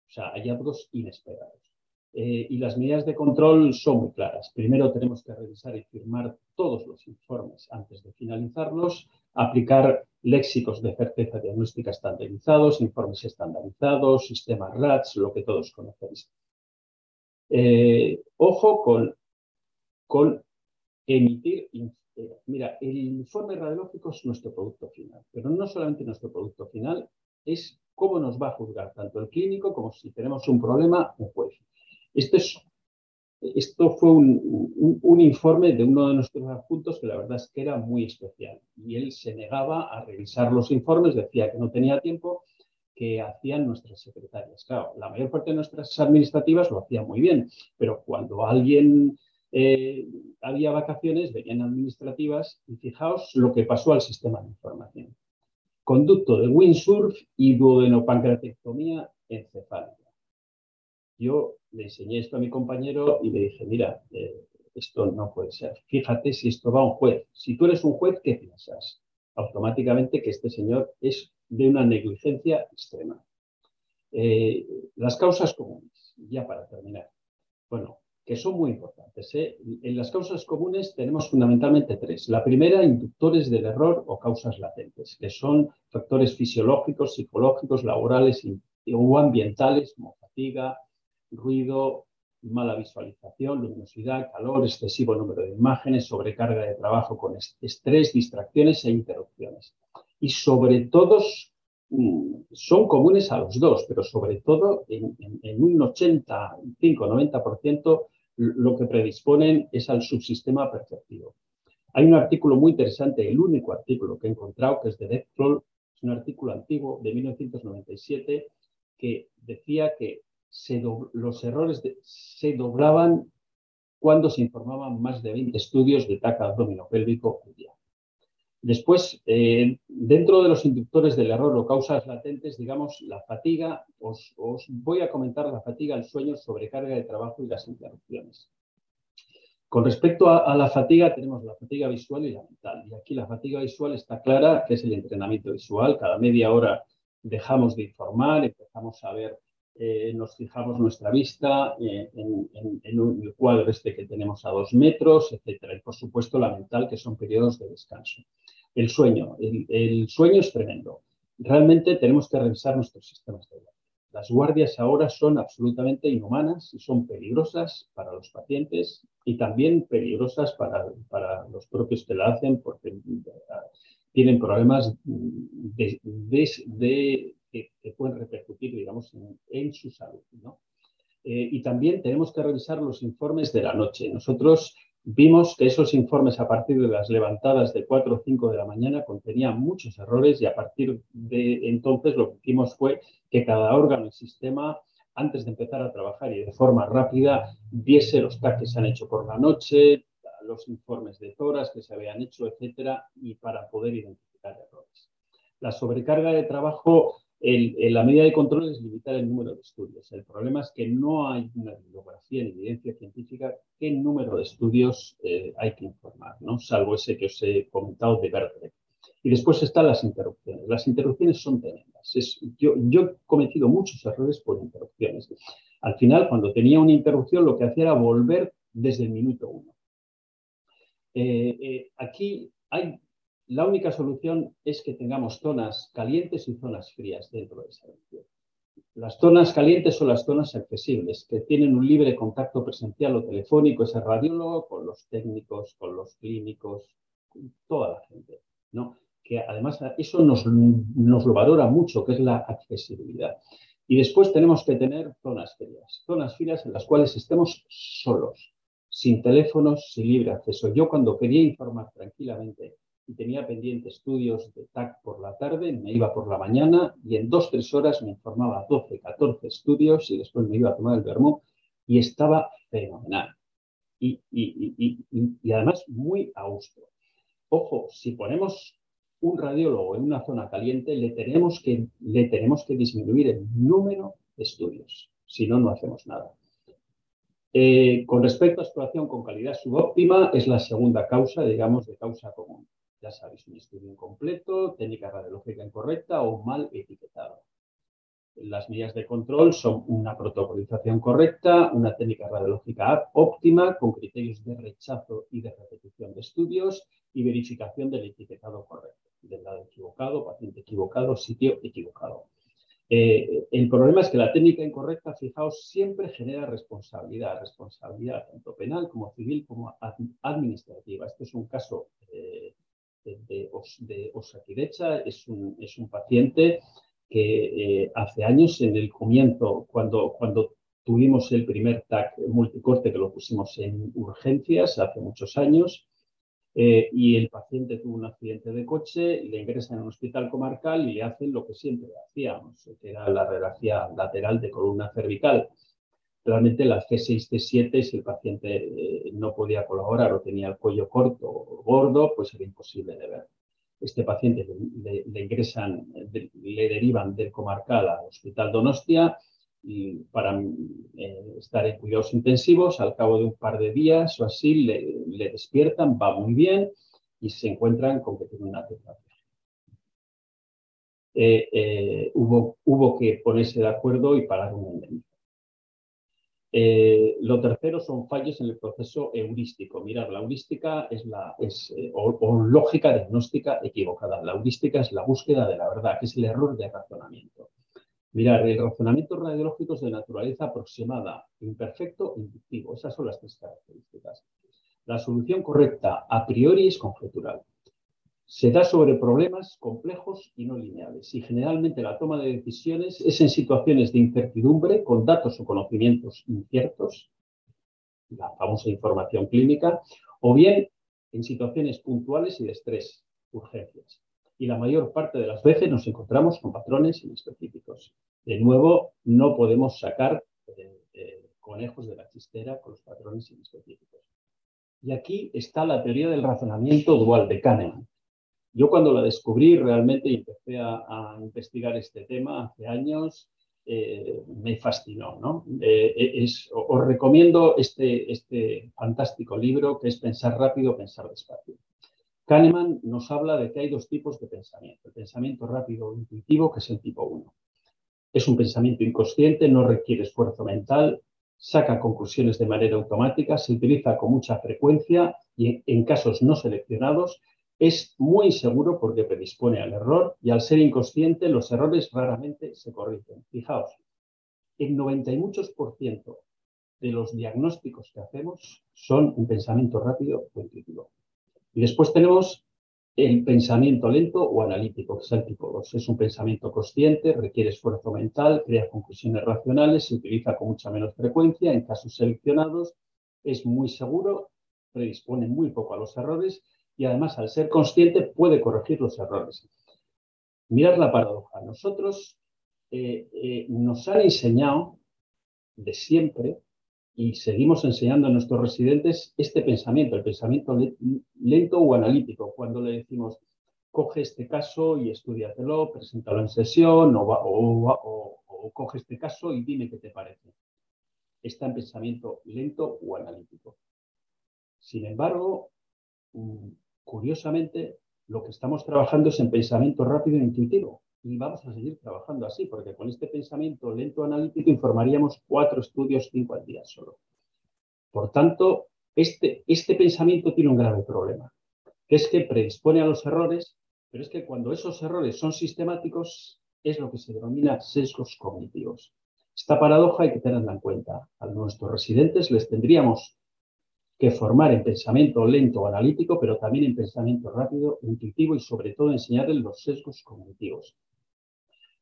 O sea, hallazgos inesperados. Eh, y las medidas de control son muy claras. Primero tenemos que revisar y firmar todos los informes antes de finalizarlos, aplicar léxicos de certeza diagnóstica estandarizados, informes estandarizados, sistemas RATS, lo que todos conocéis. Eh, ojo con, con emitir. Eh, mira, el informe radiológico es nuestro producto final, pero no solamente nuestro producto final, es cómo nos va a juzgar tanto el clínico como si tenemos un problema, un juez. Esto es esto fue un, informe de uno de nuestros adjuntos que la verdad es que era muy especial. Y él se negaba a revisar los informes, decía que no tenía tiempo, que hacían nuestras secretarias. Claro, la mayor parte de nuestras administrativas lo hacían muy bien, pero cuando alguien eh, había vacaciones, venían administrativas y fijaos lo que pasó al sistema de información. Conducto de windsurf y duodenopancreatectomía encefálica. Yo le enseñé esto a mi compañero y le dije, mira, eh, esto no puede ser. Fíjate si esto va a un juez. Si tú eres un juez, ¿qué piensas? Automáticamente que este señor es de una negligencia extrema. Eh, las causas comunes, ya para terminar. Bueno, que son muy importantes. ¿eh? En las causas comunes tenemos fundamentalmente tres. La primera, inductores del error o causas latentes, que son factores fisiológicos, psicológicos, laborales o ambientales, como fatiga, ruido, mala visualización, luminosidad, calor, excesivo número de imágenes, sobrecarga de trabajo con estrés, distracciones e interrupciones. Y sobre todo mm, son comunes a los dos, pero sobre todo en, un 85-90% lo que predisponen es al subsistema perceptivo. Hay un artículo muy interesante, el único artículo que he encontrado, que es de Deckflow, es un artículo antiguo de 1997 que decía que los errores se doblaban cuando se informaban más de 20 estudios de TAC abdominopélvico al día. Después, eh, dentro de los inductores del error o causas latentes, digamos, la fatiga, os, voy a comentar la fatiga, el sueño, sobrecarga de trabajo y las interrupciones. Con respecto a, la fatiga, tenemos la fatiga visual y la mental. Y aquí la fatiga visual está clara, que es el entrenamiento visual. Cada media hora dejamos de informar, empezamos a ver eh, nos fijamos nuestra vista eh, en, el cuadro este que tenemos a dos metros, etcétera. Y por supuesto la mental, que son periodos de descanso. El sueño. El, sueño es tremendo. Realmente tenemos que revisar nuestros sistemas de guardia. Las guardias ahora son absolutamente inhumanas y son peligrosas para los pacientes y también peligrosas para, para los propios que la hacen porque eh, tienen problemas de, de que, pueden repercutir, digamos, en, su salud. Eh, y también tenemos que revisar los informes de la noche. Nosotros vimos que esos informes a partir de las levantadas de 4 o 5 de la mañana contenían muchos errores y a partir de entonces lo que hicimos fue que cada órgano y sistema antes de empezar a trabajar y de forma rápida viese los TAC que se han hecho por la noche, los informes de toras que se habían hecho, etcétera, y para poder identificar errores. La sobrecarga de trabajo la medida de control es limitar el número de estudios. El problema es que no hay una bibliografía ni evidencia científica qué número de estudios eh, hay que informar, ¿no? salvo ese que os he comentado de Berkeley. Y después están las interrupciones. Las interrupciones son tremendas. yo, he cometido muchos errores por interrupciones. Al final, cuando tenía una interrupción, lo que hacía era volver desde el minuto uno. Eh, eh, aquí hay la única solución es que tengamos zonas calientes y zonas frías dentro de esa región. Las zonas calientes son las zonas accesibles, que tienen un libre contacto presencial o telefónico, ese radiólogo, con los técnicos, con los clínicos, con toda la gente. ¿no? Que además eso nos, nos lo valora mucho, que es la accesibilidad. Y después tenemos que tener zonas frías, zonas frías en las cuales estemos solos, sin teléfonos, sin libre acceso. Yo cuando quería informar tranquilamente y tenía pendiente estudios de TAC por la tarde, me iba por la mañana y en dos, tres horas me informaba 12, 14 estudios y después me iba a tomar el vermú y estaba fenomenal. Y, y, además muy austro. Ojo, si ponemos un radiólogo en una zona caliente, le tenemos que, le tenemos que disminuir el número de estudios, si no, no hacemos nada. Eh, con respecto a exploración con calidad subóptima, es la segunda causa, digamos, de causa común ya sabéis, un estudio incompleto, técnica radiológica incorrecta o mal etiquetado. Las medidas de control son una protocolización correcta, una técnica radiológica óptima con criterios de rechazo y de repetición de estudios y verificación del etiquetado correcto, del lado equivocado, paciente equivocado, sitio equivocado. Eh, el problema es que la técnica incorrecta, fijaos, siempre genera responsabilidad, responsabilidad tanto penal como civil como administrativa. Este es un caso eh, de, de Osakidecha es un, es un paciente que eh, hace años, en el comienzo, cuando, cuando Tuvimos el primer TAC multicorte que lo pusimos en urgencias hace muchos años eh, y el paciente tuvo un accidente de coche, le ingresan en un hospital comarcal y le hacen lo que siempre hacíamos, que era la radiografía lateral de columna cervical. Realmente la C6-C7, si el paciente eh, no podía colaborar o tenía el cuello corto o gordo, pues era imposible de ver. Este paciente le, ingresan, le derivan del comarcal al hospital Donostia para eh, estar en cuidados intensivos, al cabo de un par de días o así, le, despiertan, va muy bien y se encuentran con que tiene una tetraplegia. Eh, hubo, que ponerse de acuerdo y pagar un indemnización. lo tercero son fallos en el proceso heurístico. Mirad, la heurística es la es, o, lógica diagnóstica equivocada. La heurística es la búsqueda de la verdad, que es el error de razonamiento. Mirar, el razonamiento radiológico es de naturaleza aproximada, imperfecto, inductivo. Esas son las tres características. La solución correcta a priori es conjetural. Se da sobre problemas complejos y no lineales y generalmente la toma de decisiones es en situaciones de incertidumbre con datos o conocimientos inciertos, la famosa información clínica, o bien en situaciones puntuales y de estrés, urgencias y la mayor parte de las veces nos encontramos con patrones inespecíficos. De nuevo, no podemos sacar conejos de la chistera con los patrones inespecíficos. Y aquí está la teoría del razonamiento dual de Kahneman. Yo cuando la descubrí realmente y empecé a, investigar este tema hace años, eh, me fascinó. ¿no? os recomiendo este, este fantástico libro que es Pensar rápido, pensar despacio. Kahneman nos habla de que hay dos tipos de pensamiento. El pensamiento rápido o intuitivo, que es el tipo 1. Es un pensamiento inconsciente, no requiere esfuerzo mental, saca conclusiones de manera automática, se utiliza con mucha frecuencia y en casos no seleccionados es muy inseguro porque predispone al error y al ser inconsciente los errores raramente se corrigen. Fijaos, el 90 y muchos por ciento de los diagnósticos que hacemos son un pensamiento rápido o intuitivo. Y después tenemos el pensamiento lento o analítico, que es el tipo 2. Es un pensamiento consciente, requiere esfuerzo mental, crea conclusiones racionales, se utiliza con mucha menos frecuencia en casos seleccionados, es muy seguro, predispone muy poco a los errores y además al ser consciente puede corregir los errores. Mirad la paradoja. Nosotros eh, eh, nos han enseñado de siempre y seguimos enseñando a nuestros residentes este pensamiento, el pensamiento lento o analítico, cuando le decimos, coge este caso y estudiatelo, preséntalo en sesión o, coge este caso y dime qué te parece. Está en pensamiento lento o analítico. Sin embargo, mm, curiosamente, lo que estamos trabajando es en pensamiento rápido e intuitivo y vamos a seguir trabajando así, porque con este pensamiento lento analítico informaríamos cuatro estudios, cinco al día solo. Por tanto, este, este pensamiento tiene un grave problema, que es que predispone a los errores, pero es que cuando esos errores son sistemáticos, es lo que se denomina sesgos cognitivos. Esta paradoja hay que tenerla en cuenta. A nuestros residentes les tendríamos que formar en pensamiento lento o analítico, pero también en pensamiento rápido, intuitivo y sobre todo enseñarles los sesgos cognitivos.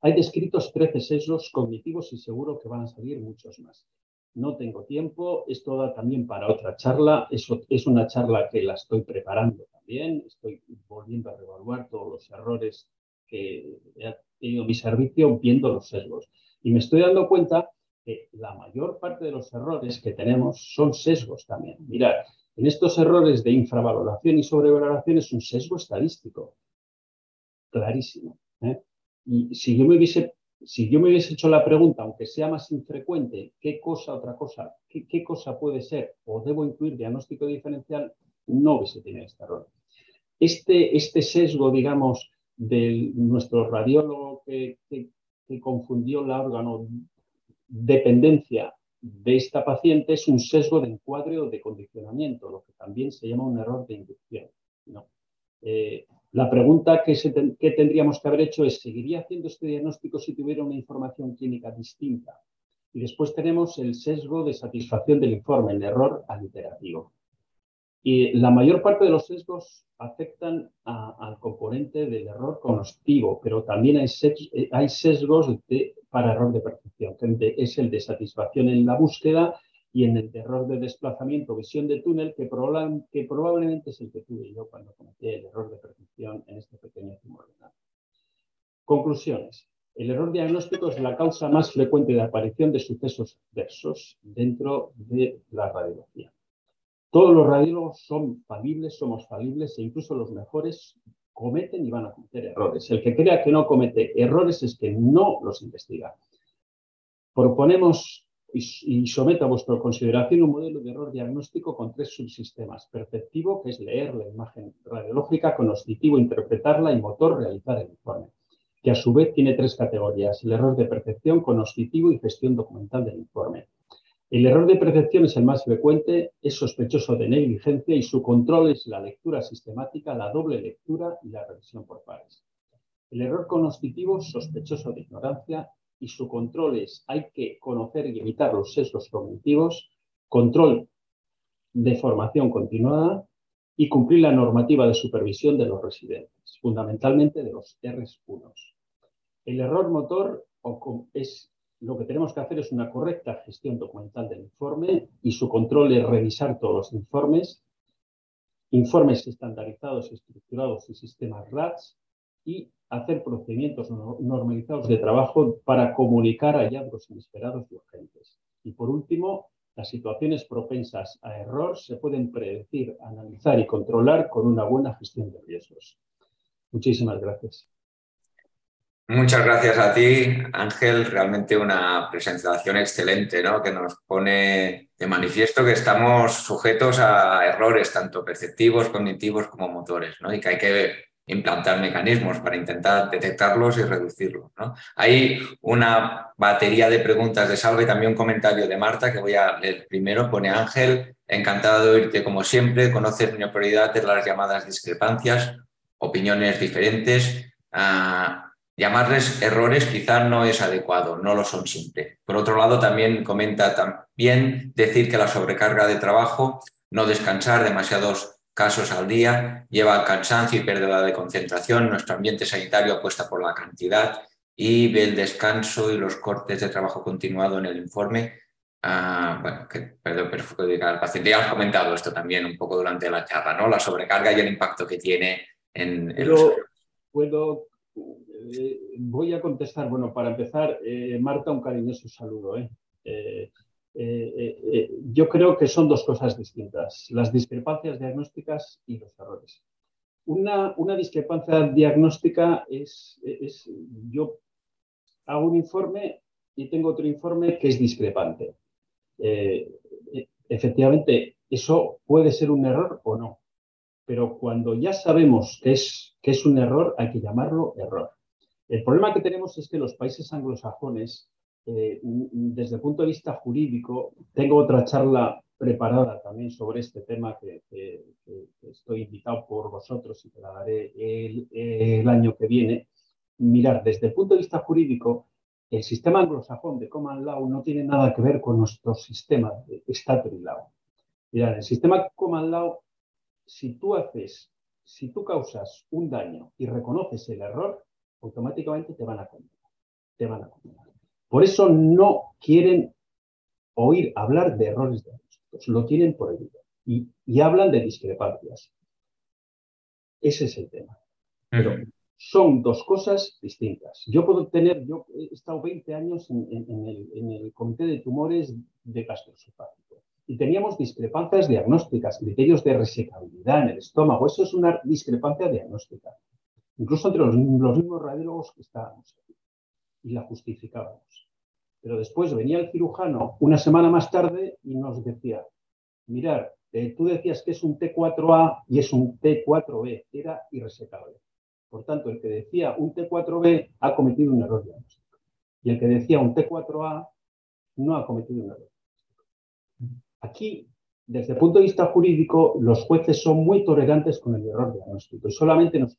Hay descritos 13 sesgos cognitivos y seguro que van a salir muchos más. No tengo tiempo, esto da también para otra charla. Eso es una charla que la estoy preparando también. Estoy volviendo a revaluar todos los errores que he tenido mi servicio viendo los sesgos. Y me estoy dando cuenta que la mayor parte de los errores que tenemos son sesgos también. Mirad, en estos errores de infravaloración y sobrevaloración es un sesgo estadístico. Clarísimo. ¿eh? Y si yo me hubiese, si yo me hubiese hecho la pregunta, aunque sea más infrecuente, ¿qué cosa, otra cosa, qué, cosa puede ser o debo incluir diagnóstico diferencial? No hubiese tenido este error. Este, este sesgo, digamos, de nuestro radiólogo que, que, confundió el órgano dependencia de esta paciente es un sesgo de encuadre o de condicionamiento, lo que también se llama un error de inducción. ¿no? Eh, la pregunta que, tendríamos que haber hecho es, ¿seguiría haciendo este diagnóstico si tuviera una información clínica distinta? Y después tenemos el sesgo de satisfacción del informe, el error aliterativo. Y la mayor parte de los sesgos afectan al componente del error conocido, pero también hay, sesgos, para error de percepción. Es el de satisfacción en la búsqueda y en el error de desplazamiento, visión de túnel, que, probablemente es el que tuve yo cuando cometí el error de percepción en este pequeño tumor renal. Conclusiones. El error diagnóstico es la causa más frecuente de aparición de sucesos adversos dentro de la radiología. Todos los radiólogos son falibles, somos falibles e incluso los mejores cometen y van a cometer errores. El que crea que no comete errores es que no los investiga. Proponemos y someto a vuestra consideración un modelo de error diagnóstico con tres subsistemas. Perceptivo, que es leer la imagen radiológica, conoscitivo, interpretarla y motor, realizar el informe, que a su vez tiene tres categorías, el error de percepción, conoscitivo y gestión documental del informe. El error de percepción es el más frecuente, es sospechoso de negligencia y su control es la lectura sistemática, la doble lectura y la revisión por pares. El error conoscitivo, sospechoso de ignorancia, y su control es, hay que conocer y evitar los sesgos cognitivos, control de formación continuada y cumplir la normativa de supervisión de los residentes, fundamentalmente de los RS1. El error motor es lo que tenemos que hacer es una correcta gestión documental del informe y su control es revisar todos los informes, informes estandarizados, estructurados y sistemas RATS y hacer procedimientos normalizados de trabajo para comunicar hallazgos inesperados y urgentes. Y por último, las situaciones propensas a error se pueden predecir, analizar y controlar con una buena gestión de riesgos. Muchísimas gracias. Muchas gracias a ti, Ángel. Realmente una presentación excelente, ¿no? Que nos pone de manifiesto que estamos sujetos a errores, tanto perceptivos, cognitivos como motores, ¿no? Y que hay que implantar mecanismos para intentar detectarlos y reducirlos. ¿no? Hay una batería de preguntas de Salva y también un comentario de Marta que voy a leer primero. Pone Ángel, encantado de oírte como siempre, conoces mi prioridad de las llamadas discrepancias, opiniones diferentes. Ah, llamarles errores quizás no es adecuado, no lo son siempre. Por otro lado, también comenta también decir que la sobrecarga de trabajo, no descansar demasiados casos al día, lleva al cansancio y pérdida de concentración. Nuestro ambiente sanitario apuesta por la cantidad y ve el descanso y los cortes de trabajo continuado en el informe. Ah, bueno, que perdón, perjudica al paciente. Ya has comentado esto también un poco durante la charla, ¿no? La sobrecarga y el impacto que tiene en, los... Puedo, eh, voy a contestar, bueno, para empezar, eh, Marta, un cariñoso saludo. ¿eh? yo creo que son dos cosas distintas, las discrepancias diagnósticas y los errores. Una, discrepancia diagnóstica es, yo hago un informe y tengo otro informe que es discrepante. efectivamente, eso puede ser un error o no, pero cuando ya sabemos que es un error, hay que llamarlo error. El problema que tenemos es que los países anglosajones eh, desde el punto de vista jurídico, tengo otra charla preparada también sobre este tema que, estoy invitado por vosotros y que la daré el, año que viene. Mirar, desde el punto de vista jurídico, el sistema anglosajón de Common Law no tiene nada que ver con nuestro sistema de Statutory Law. Mirad, el sistema Common Law, si tú haces, si tú causas un daño y reconoces el error, automáticamente te van a condenar. Te van a condenar. Por eso no quieren oír hablar de errores diagnósticos, lo tienen prohibido y, y hablan de discrepancias. Ese es el tema. Pero son dos cosas distintas. Yo puedo tener, yo he estado 20 años en, el, Comité de Tumores de Gastroesofágico y teníamos discrepancias diagnósticas, criterios de resecabilidad en el estómago. Eso es una discrepancia diagnóstica, incluso entre los, mismos radiólogos que estábamos aquí y la justificábamos. Pero después venía el cirujano una semana más tarde y nos decía, mirar, eh, tú decías que es un T4A y es un T4B, era irresecable. Por tanto, el que decía un T4B ha cometido un error diagnóstico. Y el que decía un T4A no ha cometido un error. Aquí, desde el punto de vista jurídico, los jueces son muy tolerantes con el error diagnóstico y solamente nos